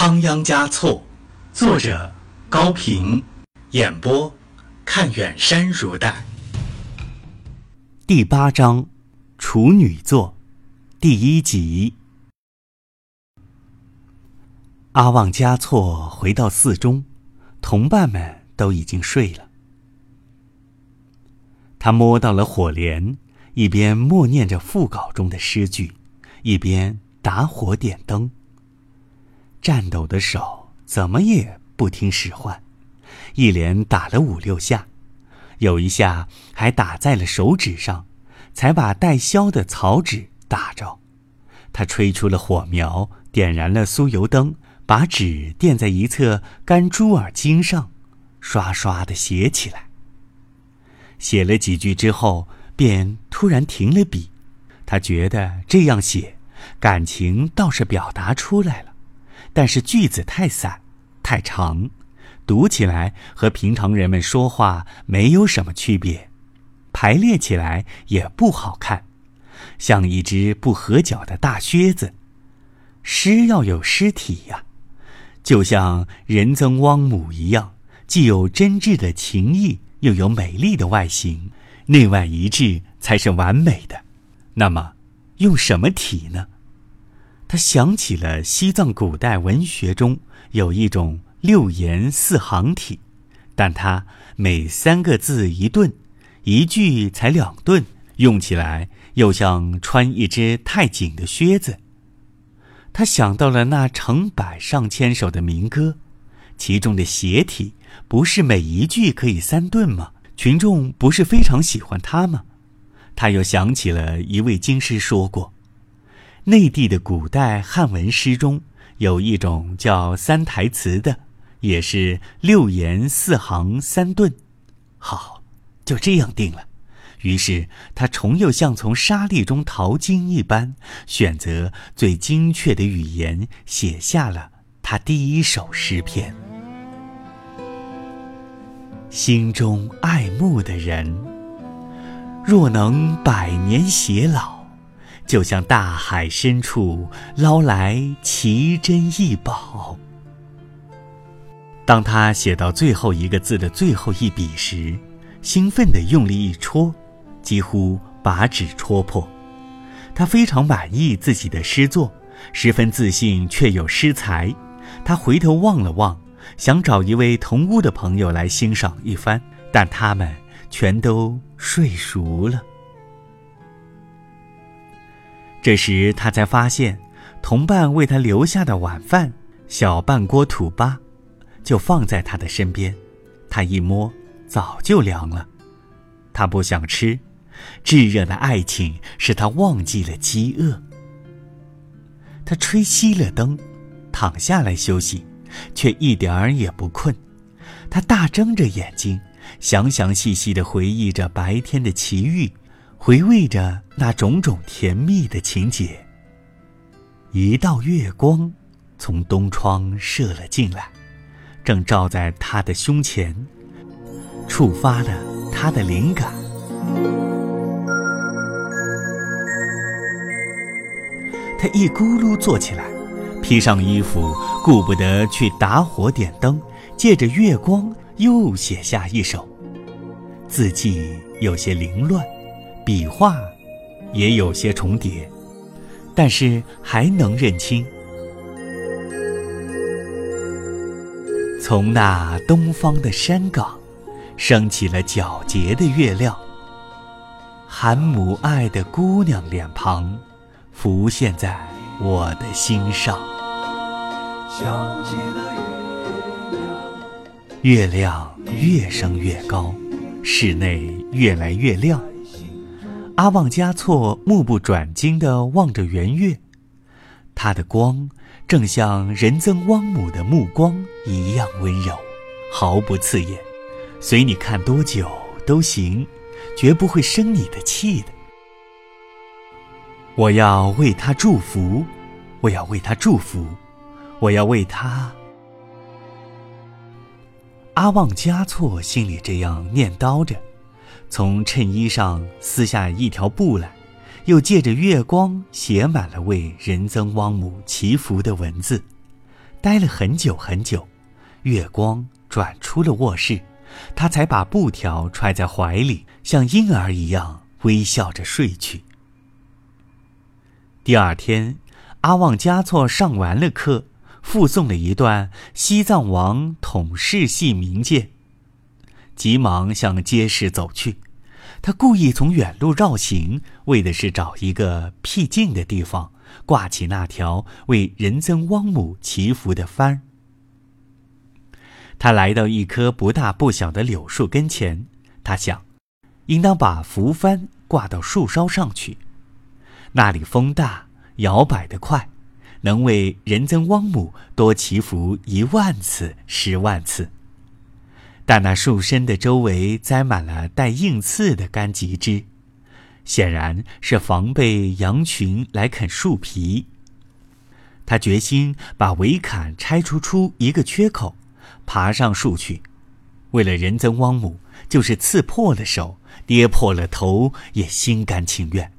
仓央嘉措，作者高平，演播看远山如黛。第八章，处女座，第一集。阿旺嘉措回到寺中，同伴们都已经睡了。他摸到了火镰，一边默念着副稿中的诗句，一边打火点灯。颤抖的手怎么也不听使唤，一连打了五六下，有一下还打在了手指上，才把带削的草纸打着。他吹出了火苗，点燃了酥油灯，把纸垫在一侧干猪耳巾上，刷刷的写起来。写了几句之后，便突然停了笔。他觉得这样写，感情倒是表达出来了。但是句子太散，太长，读起来和平常人们说话没有什么区别，排列起来也不好看，像一只不合脚的大靴子。诗要有诗体呀，就像仁增汪母一样，既有真挚的情意，又有美丽的外形，内外一致才是完美的。那么，用什么体呢？他想起了西藏古代文学中有一种六言四行体，但它每三个字一顿，一句才两顿，用起来又像穿一只太紧的靴子。他想到了那成百上千首的民歌，其中的斜体不是每一句可以三顿吗？群众不是非常喜欢它吗？他又想起了一位经师说过。内地的古代汉文诗中有一种叫三台词的，也是六言四行三顿。好，就这样定了。于是他重又像从沙砾中淘金一般，选择最精确的语言，写下了他第一首诗篇。心中爱慕的人，若能百年偕老。就像大海深处捞来奇珍异宝。当他写到最后一个字的最后一笔时，兴奋地用力一戳，几乎把纸戳破。他非常满意自己的诗作，十分自信，却有诗才。他回头望了望，想找一位同屋的朋友来欣赏一番，但他们全都睡熟了。这时，他才发现，同伴为他留下的晚饭小半锅土巴，就放在他的身边。他一摸，早就凉了。他不想吃，炙热的爱情使他忘记了饥饿。他吹熄了灯，躺下来休息，却一点儿也不困。他大睁着眼睛，详详细细地回忆着白天的奇遇。回味着那种种甜蜜的情节。一道月光从东窗射了进来，正照在他的胸前，触发了他的灵感。他一咕噜坐起来，披上衣服，顾不得去打火点灯，借着月光又写下一首。字迹有些凌乱。笔画也有些重叠，但是还能认清。从那东方的山岗，升起了皎洁的月亮。含母爱的姑娘脸庞，浮现在我的心上。月亮越升越高，室内越来越亮。阿旺加措目不转睛地望着圆月，它的光正像仁增汪姆的目光一样温柔，毫不刺眼，随你看多久都行，绝不会生你的气的。我要为他祝福，我要为他祝福，我要为他。阿旺加措心里这样念叨着。从衬衣上撕下一条布来，又借着月光写满了为仁增汪母祈福的文字。待了很久很久，月光转出了卧室，他才把布条揣在怀里，像婴儿一样微笑着睡去。第二天，阿旺加措上完了课，附送了一段西藏王统世系名鉴，急忙向街市走去。他故意从远路绕行，为的是找一个僻静的地方，挂起那条为仁增汪姆祈福的幡。他来到一棵不大不小的柳树跟前，他想，应当把福幡挂到树梢上去。那里风大，摇摆得快，能为仁增汪姆多祈福一万次、十万次。但那树身的周围栽满了带硬刺的干棘枝，显然是防备羊群来啃树皮。他决心把围坎拆除出一个缺口，爬上树去。为了仁增汪姆，就是刺破了手、跌破了头，也心甘情愿。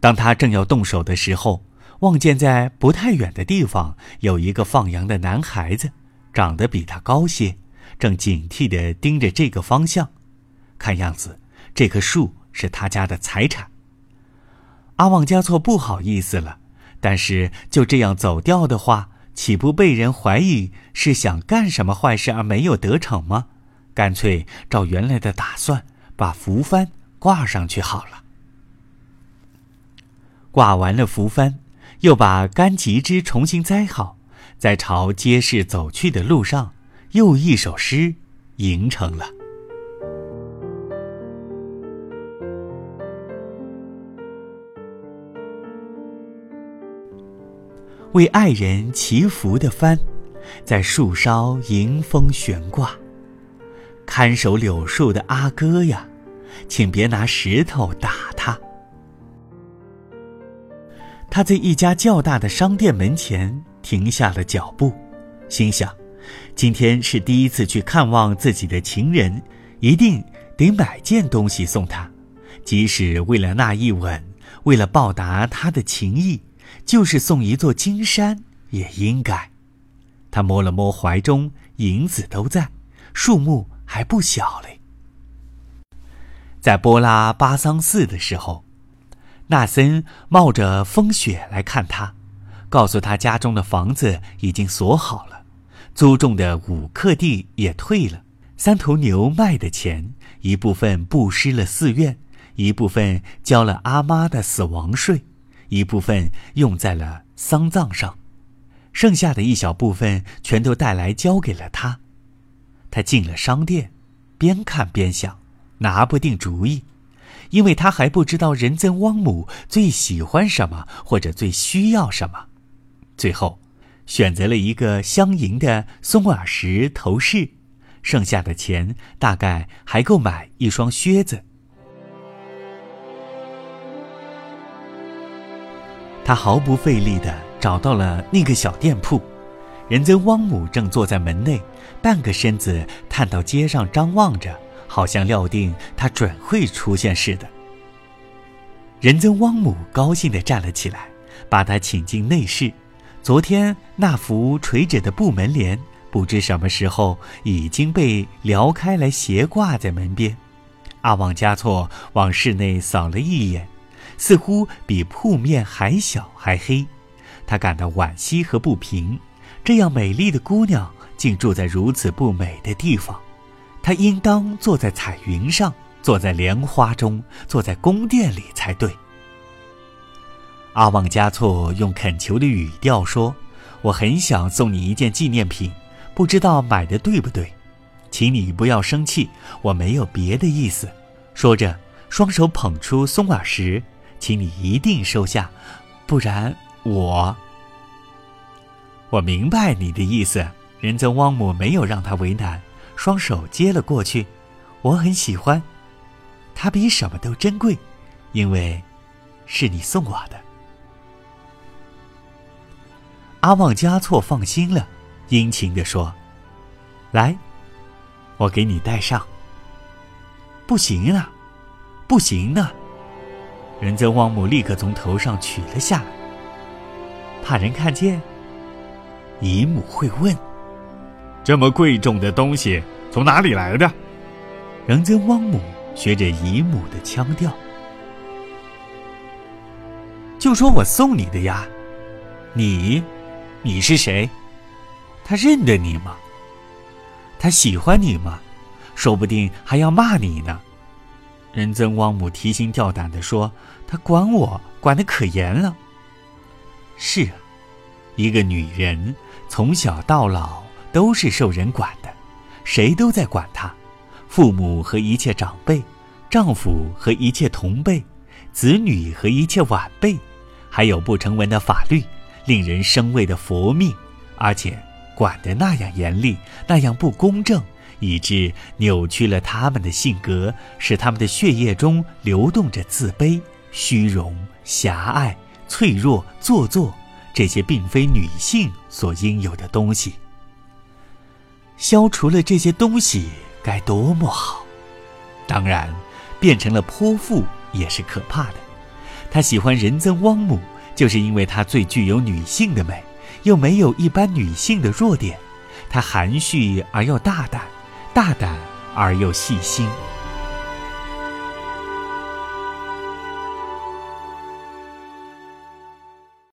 当他正要动手的时候，望见在不太远的地方有一个放羊的男孩子，长得比他高些。正警惕地盯着这个方向，看样子这棵树是他家的财产。阿旺加措不好意思了，但是就这样走掉的话，岂不被人怀疑是想干什么坏事而没有得逞吗？干脆照原来的打算，把符幡挂上去好了。挂完了符幡，又把干棘枝重新栽好，在朝街市走去的路上。又一首诗吟成了。为爱人祈福的帆，在树梢迎风悬挂。看守柳树的阿哥呀，请别拿石头打他。他在一家较大的商店门前停下了脚步，心想。今天是第一次去看望自己的情人，一定得买件东西送他，即使为了那一吻，为了报答他的情谊，就是送一座金山也应该。他摸了摸怀中，银子都在，数目还不小嘞。在波拉巴桑寺的时候，纳森冒着风雪来看他，告诉他家中的房子已经锁好了。租种的五克地也退了，三头牛卖的钱一部分布施了寺院，一部分交了阿妈的死亡税，一部分用在了丧葬上，剩下的一小部分全都带来交给了他。他进了商店，边看边想，拿不定主意，因为他还不知道仁增汪姆最喜欢什么或者最需要什么。最后。选择了一个镶银的松耳石头饰，剩下的钱大概还够买一双靴子。他毫不费力地找到了那个小店铺，仁增汪姆正坐在门内，半个身子探到街上张望着，好像料定他准会出现似的。仁增汪姆高兴地站了起来，把他请进内室。昨天那幅垂着的布门帘，不知什么时候已经被撩开来，斜挂在门边。阿旺加措往室内扫了一眼，似乎比铺面还小还黑。他感到惋惜和不平。这样美丽的姑娘，竟住在如此不美的地方。她应当坐在彩云上，坐在莲花中，坐在宫殿里才对。阿旺加措用恳求的语调说：“我很想送你一件纪念品，不知道买的对不对，请你不要生气，我没有别的意思。”说着，双手捧出松耳石，请你一定收下，不然我……我明白你的意思。仁增汪姆没有让他为难，双手接了过去。我很喜欢，它比什么都珍贵，因为是你送我的。阿旺加措放心了，殷勤地说：“来，我给你戴上。”不行啊，不行啊！仁增汪姆立刻从头上取了下来，怕人看见。姨母会问：“这么贵重的东西从哪里来的？”仁增汪姆学着姨母的腔调，就说我送你的呀。你，你是谁？他认得你吗？他喜欢你吗？说不定还要骂你呢。仁增汪母提心吊胆地说：“他管我管得可严了。”是啊，一个女人从小到老都是受人管的，谁都在管她，父母和一切长辈，丈夫和一切同辈，子女和一切晚辈，还有不成文的法律，令人生畏的佛命，而且管得那样严厉，那样不公正，以致扭曲了他们的性格，使他们的血液中流动着自卑、虚荣、狭隘。脆弱、做作，这些并非女性所应有的东西。消除了这些东西，该多么好！当然，变成了泼妇也是可怕的。他喜欢人憎汪母，就是因为她最具有女性的美，又没有一般女性的弱点。她含蓄而又大胆，大胆而又细心。